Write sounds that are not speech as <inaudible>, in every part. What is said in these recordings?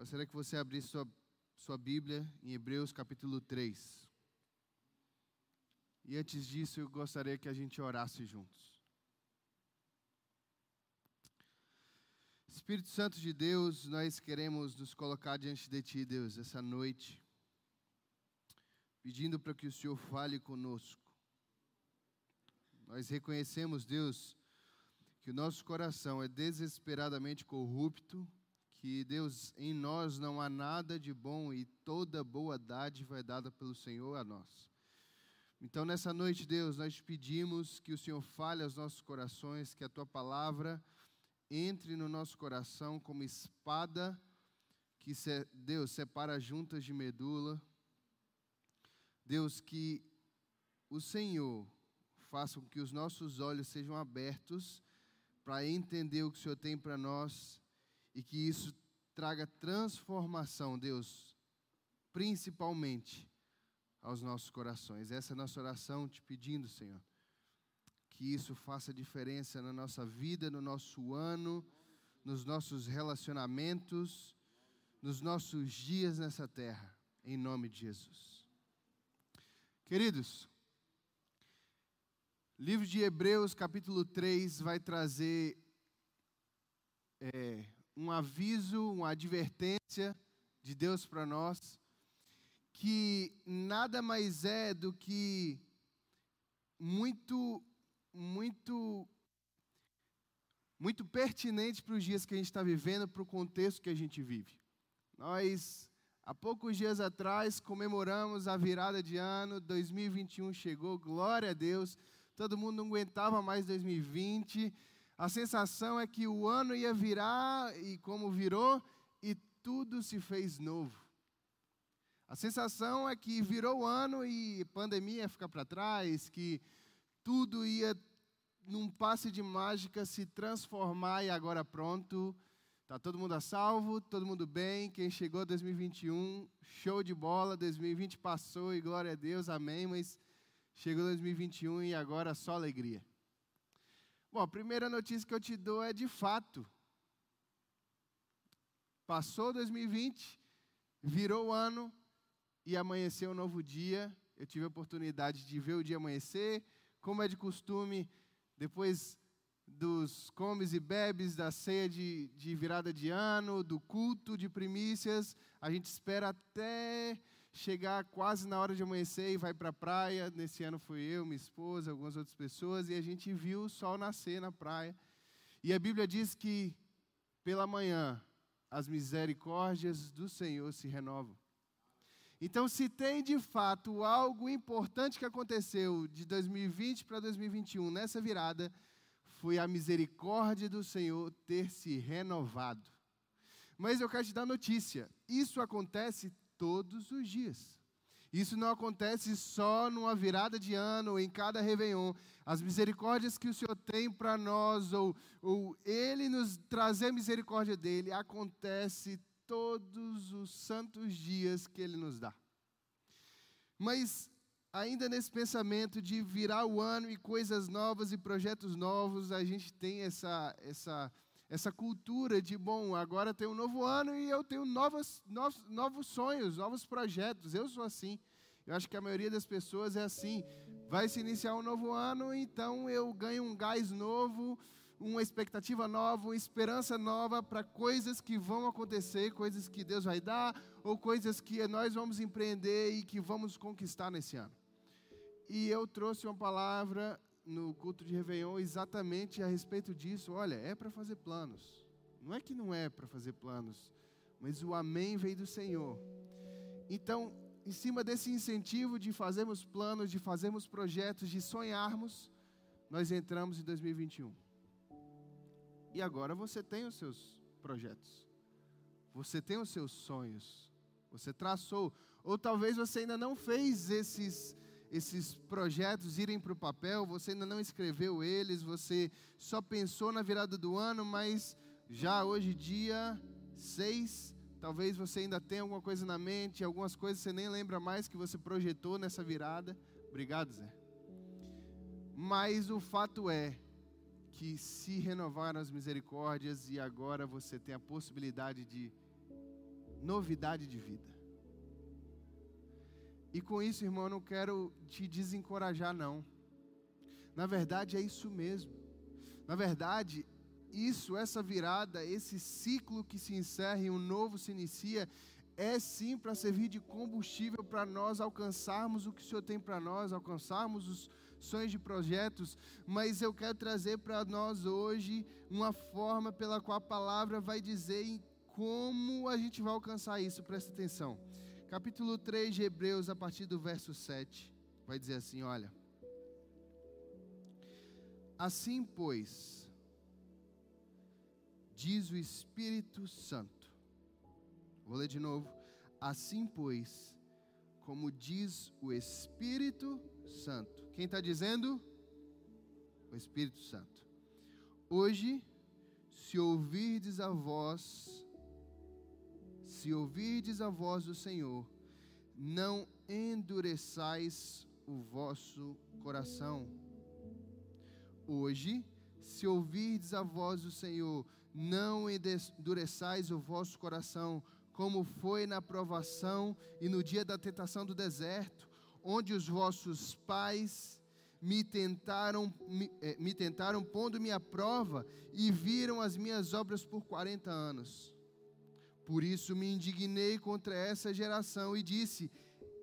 Gostaria que você abrisse sua, sua Bíblia em Hebreus capítulo 3. E antes disso, eu gostaria que a gente orasse juntos. Espírito Santo de Deus, nós queremos nos colocar diante de Ti, Deus, essa noite, pedindo para que o Senhor fale conosco. Nós reconhecemos, Deus, que o nosso coração é desesperadamente corrupto, que Deus, em nós não há nada de bom e toda boa dádiva é dada pelo Senhor a nós. Então, nessa noite, Deus, nós pedimos que o Senhor fale aos nossos corações, que a tua palavra entre no nosso coração como espada que, Deus, separa juntas de medula. Deus, que o Senhor faça com que os nossos olhos sejam abertos para entender o que o Senhor tem para nós e que isso traga transformação, Deus, principalmente aos nossos corações. Essa é a nossa oração, te pedindo, Senhor, que isso faça diferença na nossa vida, no nosso ano, nos nossos relacionamentos, nos nossos dias nessa terra, em nome de Jesus. Queridos, livro de Hebreus, capítulo 3, vai trazer é, um aviso, uma advertência de Deus para nós que nada mais é do que muito, muito, muito pertinente para os dias que a gente está vivendo, para o contexto que a gente vive. Nós, há poucos dias atrás, comemoramos a virada de ano, 2021 chegou, glória a Deus, todo mundo não aguentava mais 2020. A sensação é que o ano ia virar e como virou, e tudo se fez novo. A sensação é que virou o ano e pandemia ia ficar para trás, que tudo ia, num passe de mágica, se transformar e agora pronto. Está todo mundo a salvo, todo mundo bem. Quem chegou 2021, show de bola. 2020 passou e glória a Deus, amém. Mas chegou 2021 e agora só alegria. Bom, a primeira notícia que eu te dou é de fato. Passou 2020, virou o ano, e amanheceu um novo dia. Eu tive a oportunidade de ver o dia amanhecer. Como é de costume, depois dos comes e bebes, da ceia de, de virada de ano, do culto de primícias, a gente espera até chegar quase na hora de amanhecer e vai para a praia. Nesse ano fui eu, minha esposa, algumas outras pessoas, e a gente viu o sol nascer na praia. E a Bíblia diz que pela manhã as misericórdias do Senhor se renovam. Então, se tem de fato algo importante que aconteceu de 2020 para 2021 nessa virada, foi a misericórdia do Senhor ter se renovado. Mas eu quero te dar notícia: isso acontece todos os dias. Isso não acontece só numa virada de ano ou em cada Réveillon. As misericórdias que o Senhor tem para nós, ou, ou Ele nos trazer misericórdia dele, acontece todos os santos dias que Ele nos dá. Mas, ainda nesse pensamento de virar o ano e coisas novas e projetos novos, a gente tem essa, essa, essa cultura de, bom, agora tem um novo ano e eu tenho novos, novos, novos sonhos, novos projetos. Eu sou assim. Eu acho que a maioria das pessoas é assim. Vai se iniciar um novo ano, então eu ganho um gás novo, uma expectativa nova, uma esperança nova para coisas que vão acontecer, coisas que Deus vai dar, ou coisas que nós vamos empreender e que vamos conquistar nesse ano. E eu trouxe uma palavra no culto de Réveillon exatamente a respeito disso. Olha, é para fazer planos. Não é que não é para fazer planos, mas o amém veio do Senhor. Então, em cima desse incentivo de fazermos planos, de fazermos projetos, de sonharmos, nós entramos em 2021. E agora você tem os seus projetos. Você tem os seus sonhos. Você traçou. Ou talvez você ainda não fez esses, esses projetos irem para o papel, você ainda não escreveu eles, você só pensou na virada do ano, mas já hoje, dia 6, talvez você ainda tenha alguma coisa na mente, algumas coisas você nem lembra mais que você projetou nessa virada. Obrigado, Zé. Mas o fato é que se renovaram as misericórdias e agora você tem a possibilidade de novidade de vida. E com isso, irmão, eu não quero te desencorajar, não. Na verdade, é isso mesmo. Na verdade, isso, essa virada, esse ciclo que se encerra e um novo se inicia, é sim para servir de combustível para nós alcançarmos o que o Senhor tem para nós, alcançarmos os sonhos de projetos, mas eu quero trazer para nós hoje uma forma pela qual a palavra vai dizer como a gente vai alcançar isso, presta atenção. Capítulo 3 de Hebreus, a partir do verso 7, vai dizer assim: olha. Assim, pois, diz o Espírito Santo. Vou ler de novo. Assim, pois, como diz o Espírito Santo. Quem está dizendo? O Espírito Santo. Hoje, se ouvirdes a voz, se ouvirdes a voz do Senhor, não endureçais o vosso coração. Hoje, se ouvirdes a voz do Senhor, não endureçais o vosso coração, como foi na provação e no dia da tentação do deserto, onde os vossos pais me tentaram, me, eh, me tentaram pondo-me à prova e viram as minhas obras por 40 anos. Por isso me indignei contra essa geração e disse: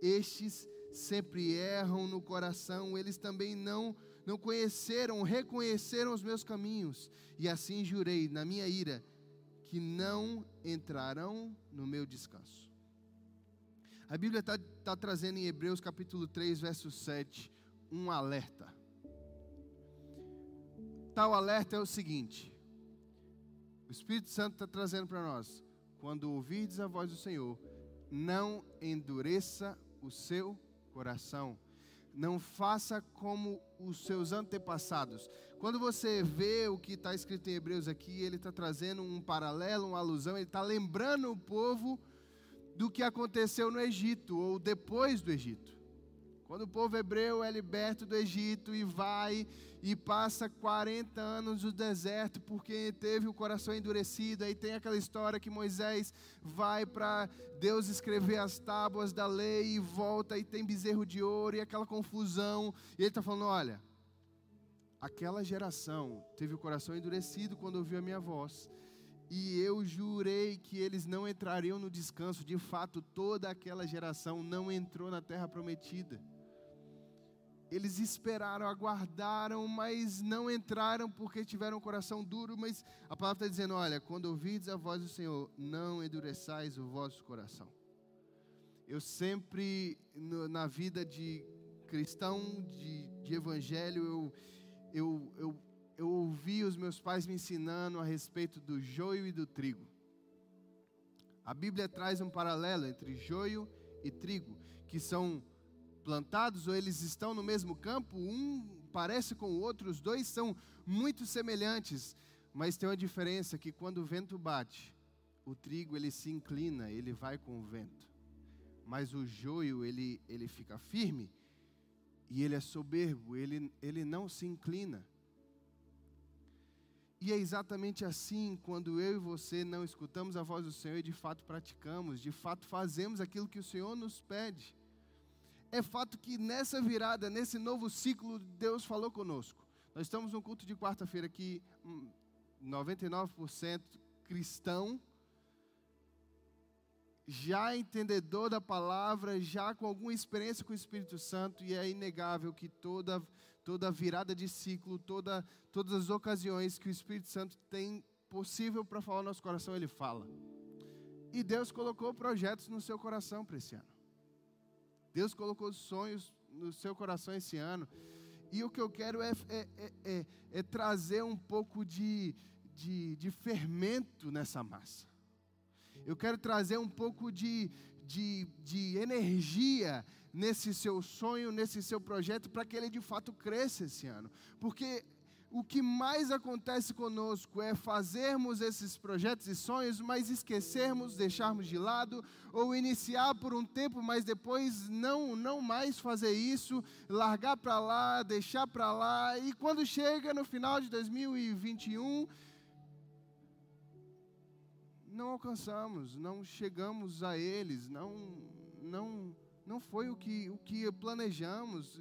Estes sempre erram no coração, eles também não não conheceram, reconheceram os meus caminhos, e assim jurei na minha ira que não entrarão no meu descanso. A Bíblia está tá trazendo em Hebreus capítulo 3, verso 7, um alerta. Tal alerta é o seguinte: o Espírito Santo está trazendo para nós, quando ouvirdes a voz do Senhor, não endureça o seu coração não faça como os seus antepassados. Quando você vê o que está escrito em Hebreus aqui, ele está trazendo um paralelo, uma alusão, ele está lembrando o povo do que aconteceu no Egito ou depois do Egito. Quando o povo hebreu é liberto do Egito e vai e passa 40 anos no deserto porque teve o coração endurecido. Aí tem aquela história que Moisés vai para Deus escrever as tábuas da lei e volta e tem bezerro de ouro e aquela confusão. E ele está falando: olha, aquela geração teve o coração endurecido quando ouviu a minha voz. E eu jurei que eles não entrariam no descanso. De fato, toda aquela geração não entrou na terra prometida. Eles esperaram, aguardaram, mas não entraram porque tiveram um coração duro. Mas a palavra está dizendo: olha, quando ouvides a voz do Senhor, não endureçais o vosso coração. Eu sempre, no, na vida de cristão, de, de evangelho, eu, eu, eu, eu ouvi os meus pais me ensinando a respeito do joio e do trigo. A Bíblia traz um paralelo entre joio e trigo, que são plantados ou eles estão no mesmo campo, um parece com o outro, os dois são muito semelhantes, mas tem uma diferença que quando o vento bate, o trigo ele se inclina, ele vai com o vento. Mas o joio ele ele fica firme e ele é soberbo, ele ele não se inclina. E é exatamente assim quando eu e você não escutamos a voz do Senhor e de fato praticamos, de fato fazemos aquilo que o Senhor nos pede é fato que nessa virada, nesse novo ciclo, Deus falou conosco. Nós estamos num culto de quarta-feira aqui, 99% hum, cristão, já entendedor da palavra, já com alguma experiência com o Espírito Santo, e é inegável que toda, toda virada de ciclo, toda, todas as ocasiões que o Espírito Santo tem possível para falar no nosso coração, ele fala. E Deus colocou projetos no seu coração para esse ano. Deus colocou sonhos no seu coração esse ano. E o que eu quero é, é, é, é, é trazer um pouco de, de, de, fermento nessa massa. Eu quero trazer um pouco de, de, de energia nesse seu sonho, nesse seu projeto, para que ele de fato cresça esse ano. Porque o que mais acontece conosco é fazermos esses projetos e sonhos, mas esquecermos, deixarmos de lado, ou iniciar por um tempo, mas depois não, não mais fazer isso, largar para lá, deixar para lá, e quando chega no final de 2021, não alcançamos, não chegamos a eles, não, não, não foi o que, o que planejamos.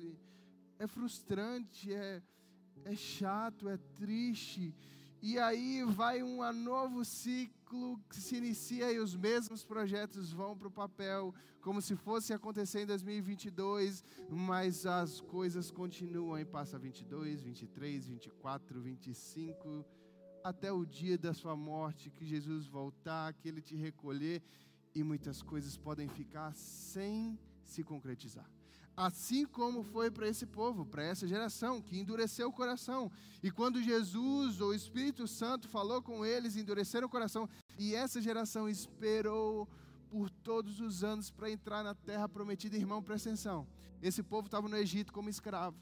É frustrante, é, é chato, é triste. E aí vai um novo ciclo que se inicia e os mesmos projetos vão para o papel, como se fosse acontecer em 2022, mas as coisas continuam e passa 22, 23, 24, 25, até o dia da sua morte, que Jesus voltar, que ele te recolher, e muitas coisas podem ficar sem se concretizar assim como foi para esse povo, para essa geração que endureceu o coração. E quando Jesus, ou o Espírito Santo, falou com eles, endureceram o coração, e essa geração esperou por todos os anos para entrar na terra prometida, irmão, presta atenção. Esse povo estava no Egito como escravo.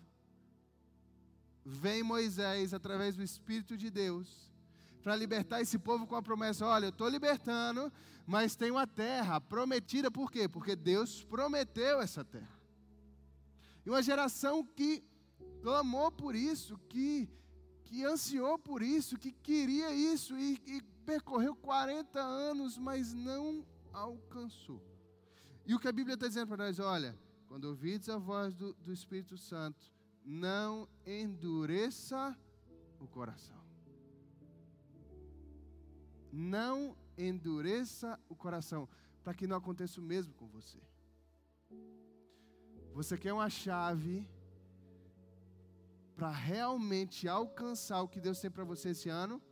Vem Moisés, através do Espírito de Deus, para libertar esse povo com a promessa: olha, eu estou libertando, mas tem uma terra prometida, por quê? Porque Deus prometeu essa terra. E uma geração que clamou por isso, que, que ansiou por isso, que queria isso e, e percorreu 40 anos, mas não alcançou. E o que a Bíblia está dizendo para nós, olha, quando ouvides a voz do, do Espírito Santo, não endureça o coração. Não endureça o coração, para que não aconteça o mesmo com você. Você quer uma chave para realmente alcançar o que Deus tem para você esse ano?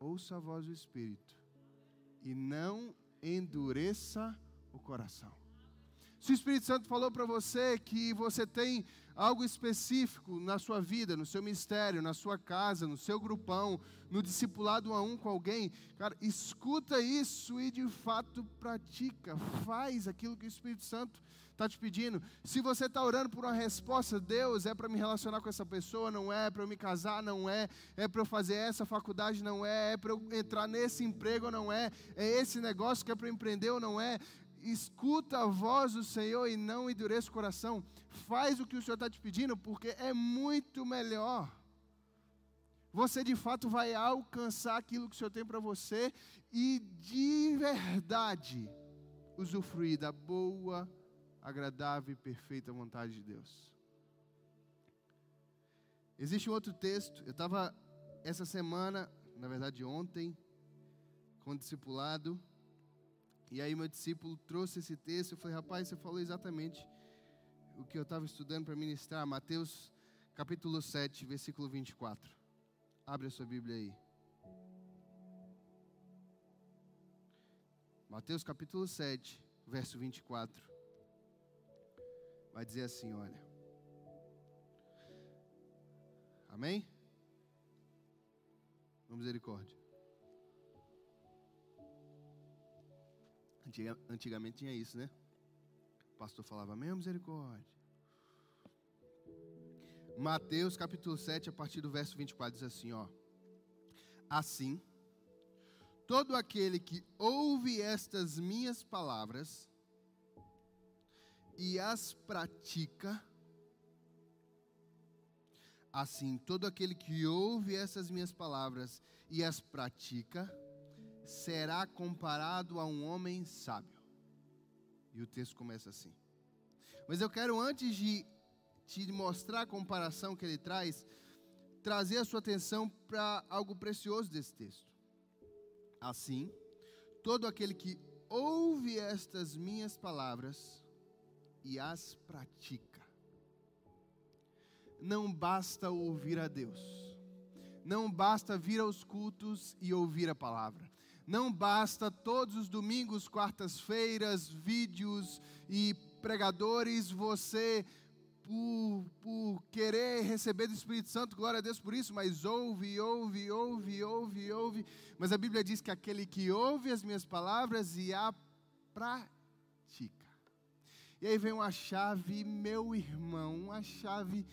Ouça a voz do Espírito e não endureça o coração. Se o Espírito Santo falou para você que você tem algo específico na sua vida, no seu ministério, na sua casa, no seu grupão, no discipulado a um com alguém, cara, escuta isso e de fato pratica, faz aquilo que o Espírito Santo está te pedindo. Se você está orando por uma resposta, Deus, é para me relacionar com essa pessoa, não é, é para eu me casar, não é, é para eu fazer essa faculdade, não é, é para eu entrar nesse emprego, não é, é esse negócio que é para empreender ou não é. Escuta a voz do Senhor e não endureça o coração. Faz o que o Senhor está te pedindo, porque é muito melhor você de fato vai alcançar aquilo que o Senhor tem para você e de verdade usufruir da boa, agradável e perfeita vontade de Deus. Existe um outro texto, eu estava essa semana, na verdade ontem, com o discipulado, e aí meu discípulo trouxe esse texto, eu falei, rapaz, você falou exatamente o que eu estava estudando para ministrar, Mateus capítulo 7, versículo 24. Abre a sua Bíblia aí. Mateus capítulo 7, verso 24 vai dizer assim: olha. Amém? Com misericórdia. Antigamente tinha isso, né? O pastor falava, amém, misericórdia. Mateus capítulo 7, a partir do verso 24, diz assim: ó. Assim, todo aquele que ouve estas minhas palavras e as pratica, assim todo aquele que ouve essas minhas palavras e as pratica, será comparado a um homem sábio. E o texto começa assim. Mas eu quero, antes de te mostrar a comparação que ele traz, trazer a sua atenção para algo precioso desse texto. Assim, todo aquele que ouve estas minhas palavras e as pratica. Não basta ouvir a Deus, não basta vir aos cultos e ouvir a palavra, não basta todos os domingos, quartas-feiras, vídeos e pregadores, você por, por, querer receber do Espírito Santo, glória a Deus por isso, mas ouve, ouve, ouve, ouve, ouve. Mas a Bíblia diz que aquele que ouve as minhas palavras e a pratica e aí vem uma chave, meu irmão, uma chave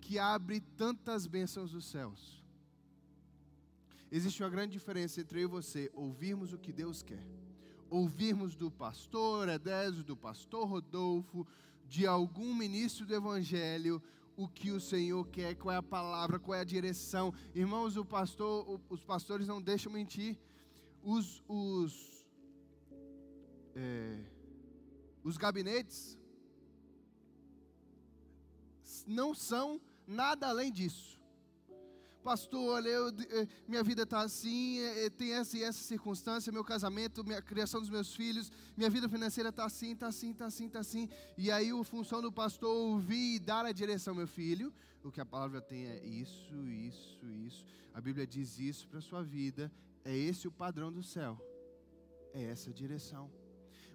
que abre tantas bênçãos dos céus. Existe uma grande diferença entre eu e você ouvirmos o que Deus quer, ouvirmos do pastor Edésio, do pastor Rodolfo, de algum ministro do Evangelho, o que o Senhor quer, qual é a palavra, qual é a direção. Irmãos, o pastor, os pastores não deixam mentir. os, os, é, os gabinetes não são nada além disso. Pastor, olha, eu, eh, minha vida está assim, eh, eh, tem essa e essa circunstância, meu casamento, minha criação dos meus filhos, minha vida financeira está assim, está assim, está assim, está assim. E aí a função do pastor ouvir e dar a direção, meu filho. O que a palavra tem é isso, isso, isso. A Bíblia diz isso para a sua vida. É esse o padrão do céu. É essa a direção.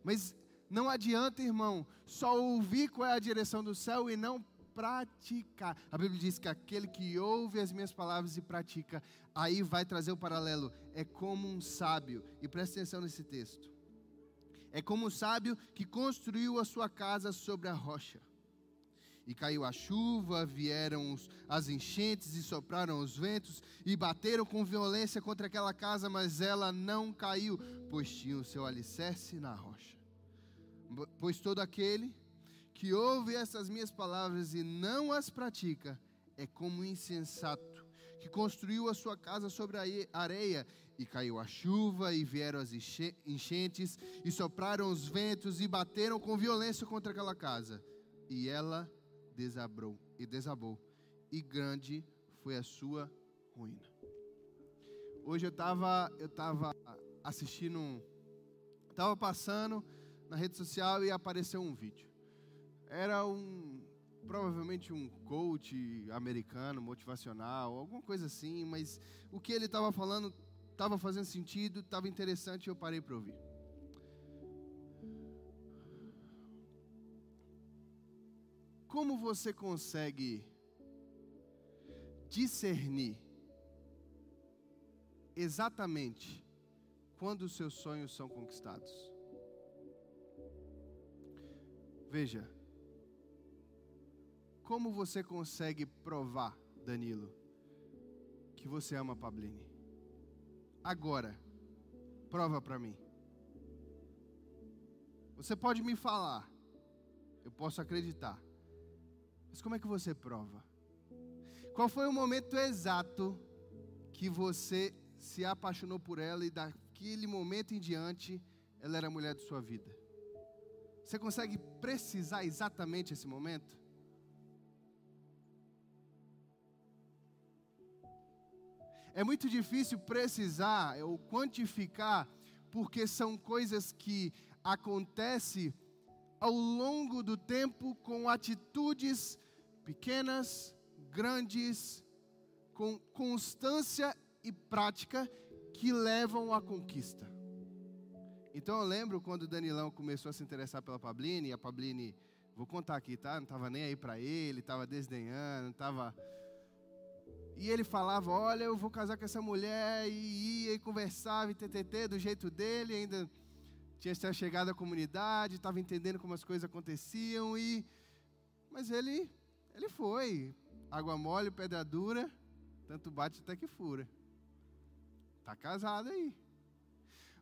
Mas não adianta, irmão, só ouvir qual é a direção do céu e não praticar. A Bíblia diz que aquele que ouve as minhas palavras e pratica, aí vai trazer o paralelo. É como um sábio, e preste atenção nesse texto. É como um sábio que construiu a sua casa sobre a rocha. E caiu a chuva, vieram as enchentes e sopraram os ventos e bateram com violência contra aquela casa, mas ela não caiu, pois tinha o seu alicerce na rocha. Pois todo aquele que ouve essas minhas palavras e não as pratica é como um insensato que construiu a sua casa sobre a areia e caiu a chuva e vieram as enchentes e sopraram os ventos e bateram com violência contra aquela casa e ela desabou e desabou e grande foi a sua ruína. Hoje eu estava eu tava assistindo, estava passando na rede social e apareceu um vídeo era um provavelmente um coach americano, motivacional, alguma coisa assim, mas o que ele estava falando estava fazendo sentido, estava interessante e eu parei para ouvir. Como você consegue discernir exatamente quando os seus sonhos são conquistados? Veja, como você consegue provar, Danilo, que você ama Pablini? Agora, prova para mim. Você pode me falar, eu posso acreditar, mas como é que você prova? Qual foi o momento exato que você se apaixonou por ela e daquele momento em diante ela era a mulher de sua vida? Você consegue precisar exatamente esse momento? É muito difícil precisar ou quantificar, porque são coisas que acontecem ao longo do tempo com atitudes pequenas, grandes, com constância e prática que levam à conquista. Então eu lembro quando o Danilão começou a se interessar pela Pabline, e a Pabline, vou contar aqui, tá? Não estava nem aí para ele, estava desdenhando, estava e ele falava: Olha, eu vou casar com essa mulher. E ia e conversava, e ttt, do jeito dele. Ainda tinha chegado à comunidade, estava entendendo como as coisas aconteciam. e Mas ele, ele foi. Água mole, pedra dura, tanto bate até que fura. Está casado aí.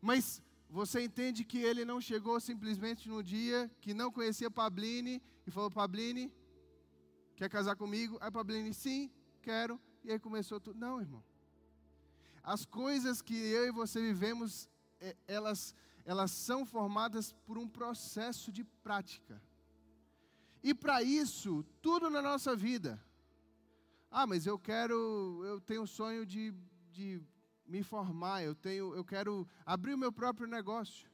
Mas você entende que ele não chegou simplesmente no dia que não conhecia Pabline e falou: Pabline, quer casar comigo? Aí Pabline, sim, quero. E aí começou tudo. Não, irmão. As coisas que eu e você vivemos, é, elas, elas são formadas por um processo de prática. E para isso, tudo na nossa vida. Ah, mas eu quero, eu tenho o sonho de, de me formar, eu, tenho, eu quero abrir o meu próprio negócio.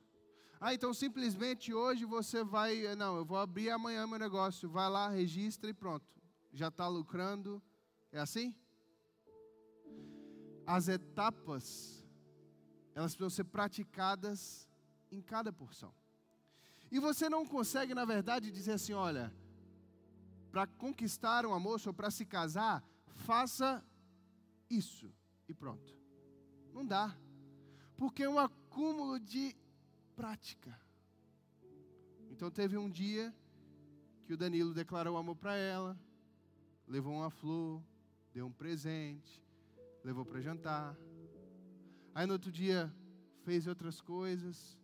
Ah, então simplesmente hoje você vai, não, eu vou abrir amanhã meu negócio, vai lá, registra e pronto. Já está lucrando. É assim? as etapas, elas precisam ser praticadas em cada porção. E você não consegue, na verdade, dizer assim: olha, para conquistar uma moça ou para se casar, faça isso e pronto. Não dá. Porque é um acúmulo de prática. Então teve um dia que o Danilo declarou amor para ela, levou uma flor, deu um presente, levou para jantar. Aí no outro dia fez outras coisas.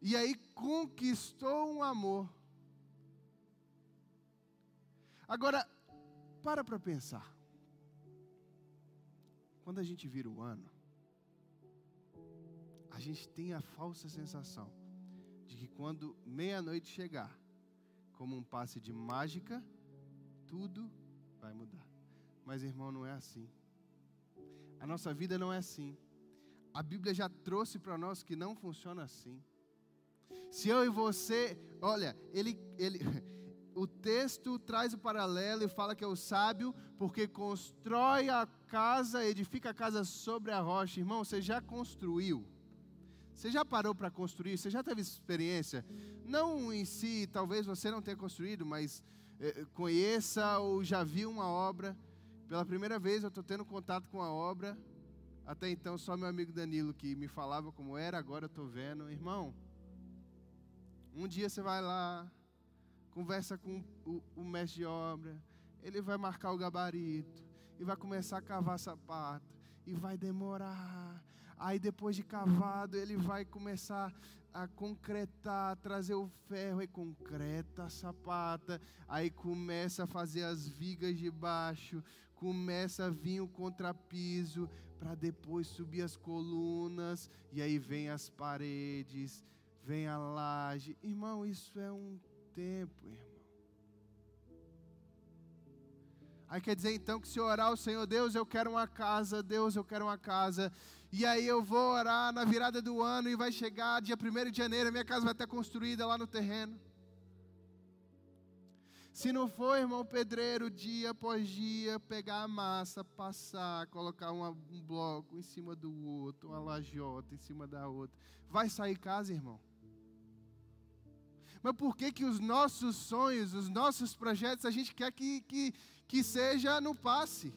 E aí conquistou um amor. Agora, para para pensar. Quando a gente vira o ano, a gente tem a falsa sensação de que quando meia-noite chegar, como um passe de mágica, tudo vai mudar. Mas, irmão, não é assim. A nossa vida não é assim. A Bíblia já trouxe para nós que não funciona assim. Se eu e você, olha, ele, ele, <laughs> o texto traz o paralelo e fala que é o sábio porque constrói a casa, edifica a casa sobre a rocha. Irmão, você já construiu? Você já parou para construir? Você já teve experiência? Não em si, talvez você não tenha construído, mas é, conheça ou já viu uma obra. Pela primeira vez eu estou tendo contato com a obra. Até então, só meu amigo Danilo que me falava como era, agora eu estou vendo. Irmão, um dia você vai lá, conversa com o, o mestre de obra, ele vai marcar o gabarito, e vai começar a cavar sapato, e vai demorar. Aí depois de cavado, ele vai começar a concretar, trazer o ferro e concreta a sapata. Aí começa a fazer as vigas de baixo, começa a vir o contrapiso para depois subir as colunas e aí vem as paredes, vem a laje. Irmão, isso é um tempo, irmão. Aí quer dizer então que se orar ao Senhor, Deus, eu quero uma casa, Deus, eu quero uma casa. E aí eu vou orar na virada do ano e vai chegar dia 1 de janeiro, minha casa vai estar construída lá no terreno. Se não for, irmão pedreiro, dia após dia, pegar a massa, passar, colocar uma, um bloco em cima do outro, uma lajota em cima da outra, vai sair casa, irmão? Mas por que que os nossos sonhos, os nossos projetos, a gente quer que, que, que seja no passe?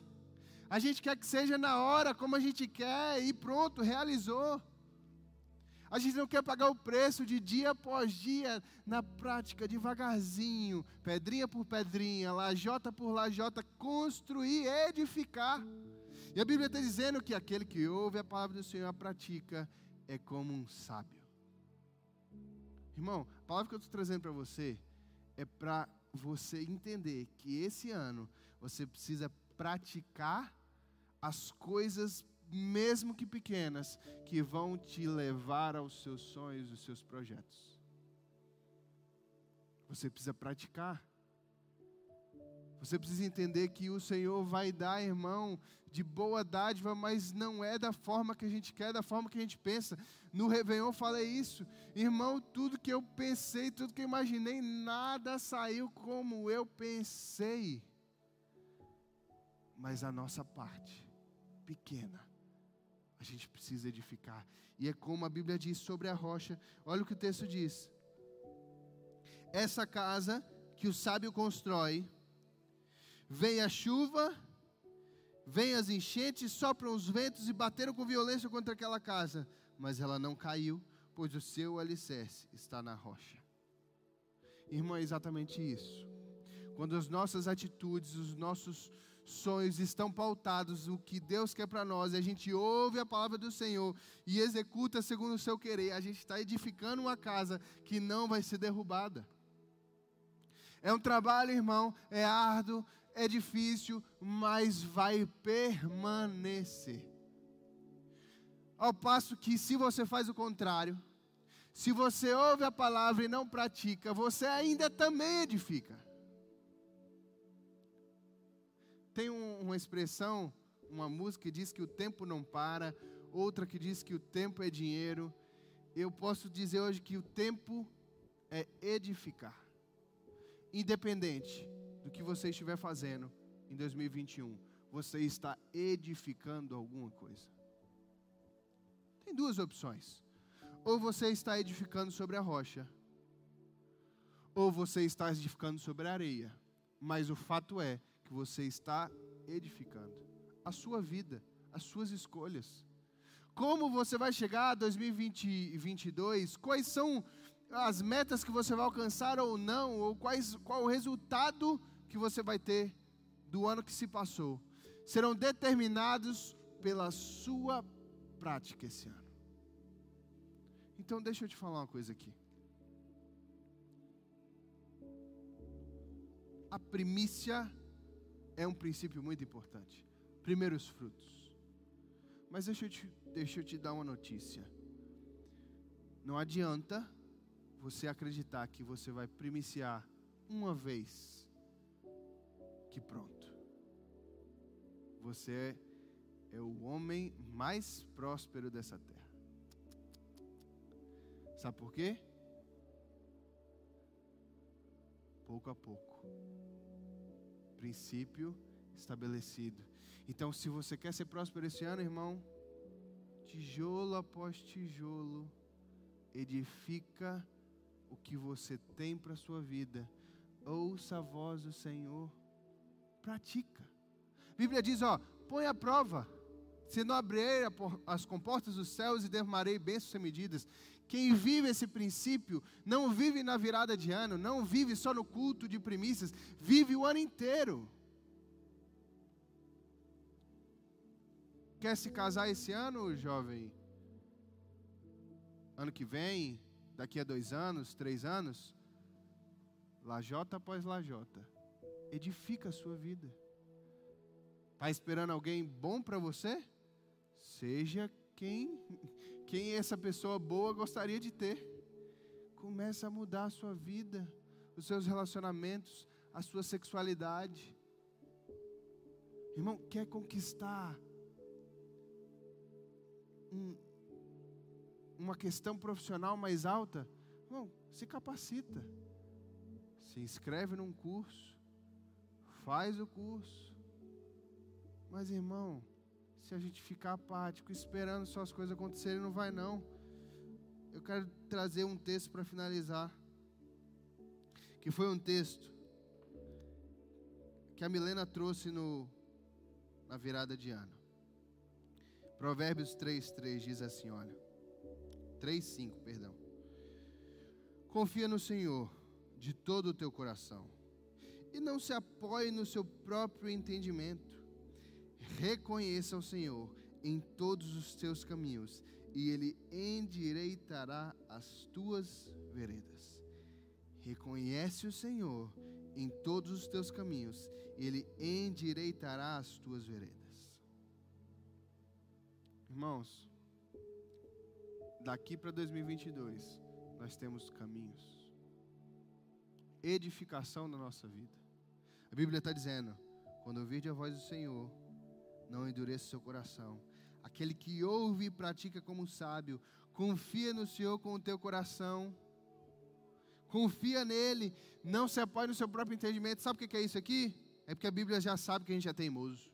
A gente quer que seja na hora, como a gente quer, e pronto, realizou. A gente não quer pagar o preço de dia após dia, na prática, devagarzinho, pedrinha por pedrinha, lajota por lajota, construir, edificar. E a Bíblia está dizendo que aquele que ouve a palavra do Senhor a pratica é como um sábio. Irmão, a palavra que eu estou trazendo para você é para você entender que esse ano você precisa praticar as coisas, mesmo que pequenas, que vão te levar aos seus sonhos, os seus projetos. Você precisa praticar. Você precisa entender que o Senhor vai dar, irmão, de boa dádiva, mas não é da forma que a gente quer, da forma que a gente pensa. No Réveillon eu falei isso. Irmão, tudo que eu pensei, tudo que eu imaginei, nada saiu como eu pensei. Mas a nossa parte pequena. A gente precisa edificar. E é como a Bíblia diz sobre a rocha. Olha o que o texto diz. Essa casa que o sábio constrói, vem a chuva, vem as enchentes, sopram os ventos e bateram com violência contra aquela casa, mas ela não caiu, pois o seu alicerce está na rocha. Irmão, é exatamente isso. Quando as nossas atitudes, os nossos sonhos estão pautados no que Deus quer para nós, e a gente ouve a palavra do Senhor e executa segundo o seu querer, a gente está edificando uma casa que não vai ser derrubada. É um trabalho, irmão, é árduo, é difícil, mas vai permanecer. Ao passo que, se você faz o contrário, se você ouve a palavra e não pratica, você ainda também edifica. Tem um, uma expressão, uma música que diz que o tempo não para, outra que diz que o tempo é dinheiro. Eu posso dizer hoje que o tempo é edificar. Independente do que você estiver fazendo em 2021, você está edificando alguma coisa. Tem duas opções. Ou você está edificando sobre a rocha, ou você está edificando sobre a areia. Mas o fato é que você está edificando a sua vida, as suas escolhas. Como você vai chegar a 2022? Quais são as metas que você vai alcançar ou não? Ou quais, qual o resultado que você vai ter do ano que se passou? Serão determinados pela sua prática esse ano. Então, deixa eu te falar uma coisa aqui. A primícia é um princípio muito importante. Primeiros frutos. Mas deixa eu te, deixa eu te dar uma notícia. Não adianta você acreditar que você vai primiciar uma vez que pronto. Você é o homem mais próspero dessa terra. Sabe por quê? Pouco a pouco. Princípio estabelecido. Então, se você quer ser próspero esse ano, irmão, tijolo após tijolo, edifica o que você tem para a sua vida. Ouça a voz do Senhor, pratica. A Bíblia diz, ó, põe a prova. Se não abrir as comportas dos céus e derramarei bênçãos sem medidas. Quem vive esse princípio não vive na virada de ano, não vive só no culto de primícias, vive o ano inteiro. Quer se casar esse ano, jovem? Ano que vem? Daqui a dois anos, três anos? Lajota após lajota. Edifica a sua vida. Está esperando alguém bom para você? Seja quem, quem essa pessoa boa gostaria de ter. Começa a mudar a sua vida, os seus relacionamentos, a sua sexualidade. Irmão, quer conquistar um, uma questão profissional mais alta, não, se capacita. Se inscreve num curso, faz o curso. Mas irmão, se a gente ficar apático, esperando só as coisas acontecerem, não vai não. Eu quero trazer um texto para finalizar. Que foi um texto que a Milena trouxe no, na virada de ano. Provérbios 3, 3 diz assim: olha. 3, 5, perdão. Confia no Senhor de todo o teu coração e não se apoie no seu próprio entendimento. Reconheça o Senhor em todos os teus caminhos e Ele endireitará as tuas veredas. Reconhece o Senhor em todos os teus caminhos e Ele endireitará as tuas veredas. Irmãos, daqui para 2022, nós temos caminhos, edificação na nossa vida. A Bíblia está dizendo: quando ouvir a voz do Senhor, não endureça seu coração. Aquele que ouve e pratica como sábio, confia no Senhor com o teu coração, confia nele, não se apoie no seu próprio entendimento. Sabe o que é isso aqui? É porque a Bíblia já sabe que a gente é teimoso.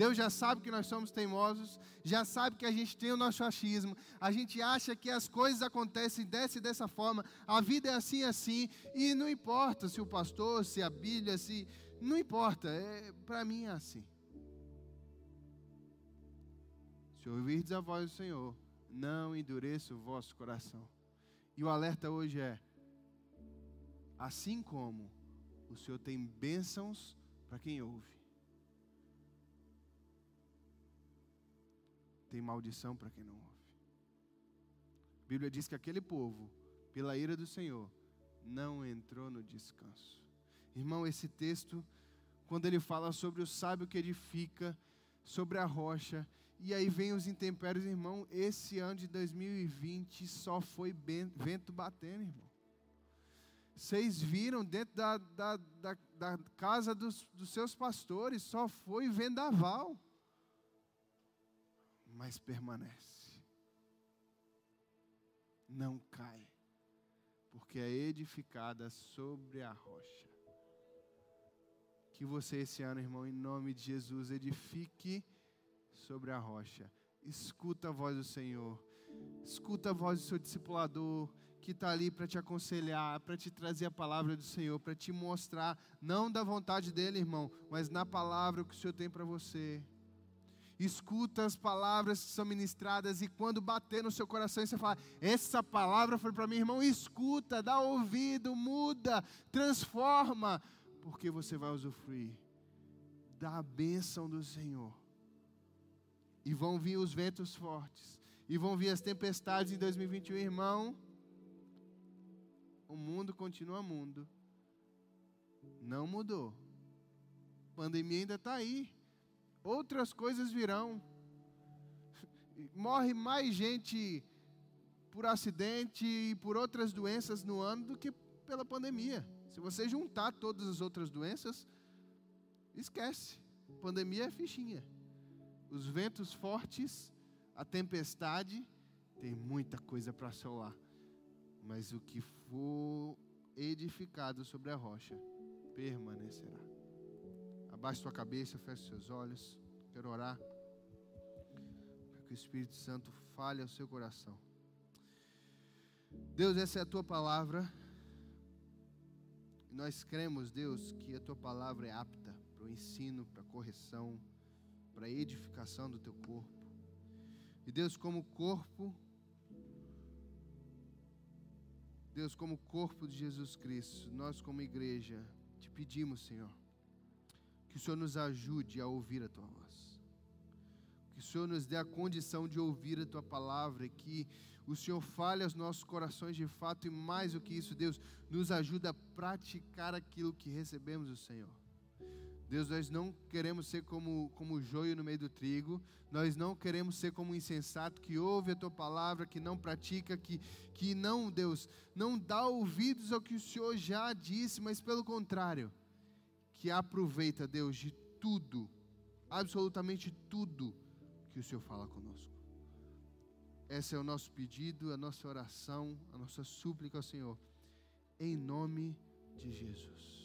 Deus já sabe que nós somos teimosos, já sabe que a gente tem o nosso achismo, a gente acha que as coisas acontecem dessa e dessa forma, a vida é assim assim, e não importa se o pastor, se a Bíblia, se. Não importa, é, para mim é assim. Se ouvirdes a voz do Senhor, não endureça o vosso coração. E o alerta hoje é: assim como o Senhor tem bênçãos para quem ouve, tem maldição para quem não ouve. A Bíblia diz que aquele povo, pela ira do Senhor, não entrou no descanso. Irmão, esse texto, quando ele fala sobre o sábio que edifica, sobre a rocha, e aí vem os intempérios, irmão, esse ano de 2020 só foi vento batendo, irmão. Vocês viram dentro da, da, da, da casa dos, dos seus pastores, só foi vendaval mas permanece. Não cai, porque é edificada sobre a rocha. Que você esse ano, irmão, em nome de Jesus, edifique sobre a rocha. Escuta a voz do Senhor. Escuta a voz do seu discipulador que está ali para te aconselhar, para te trazer a palavra do Senhor, para te mostrar, não da vontade dele, irmão, mas na palavra que o Senhor tem para você escuta as palavras que são ministradas e quando bater no seu coração você fala, essa palavra foi para mim, irmão, escuta, dá ouvido, muda, transforma, porque você vai usufruir da bênção do Senhor. E vão vir os ventos fortes, e vão vir as tempestades em 2021, irmão. O mundo continua mundo, não mudou. A pandemia ainda está aí outras coisas virão. <laughs> Morre mais gente por acidente e por outras doenças no ano do que pela pandemia. Se você juntar todas as outras doenças, esquece. Pandemia é fichinha. Os ventos fortes, a tempestade, tem muita coisa para solar. Mas o que for edificado sobre a rocha permanecerá. Abaixe sua cabeça, feche seus olhos. Quero orar para que o Espírito Santo fale ao seu coração. Deus, essa é a tua palavra. E nós cremos, Deus, que a tua palavra é apta para o ensino, para a correção, para a edificação do teu corpo. E Deus, como corpo, Deus, como corpo de Jesus Cristo, nós como igreja, te pedimos, Senhor, que o Senhor nos ajude a ouvir a tua voz. Que o Senhor nos dê a condição de ouvir a tua palavra que o Senhor fale aos nossos corações de fato e mais do que isso, Deus, nos ajuda a praticar aquilo que recebemos do Senhor. Deus, nós não queremos ser como, como o joio no meio do trigo, nós não queremos ser como o insensato que ouve a tua palavra, que não pratica, que, que não, Deus, não dá ouvidos ao que o Senhor já disse, mas pelo contrário, que aproveita, Deus, de tudo, absolutamente tudo que o Senhor fala conosco. Esse é o nosso pedido, a nossa oração, a nossa súplica ao Senhor, em nome de Jesus.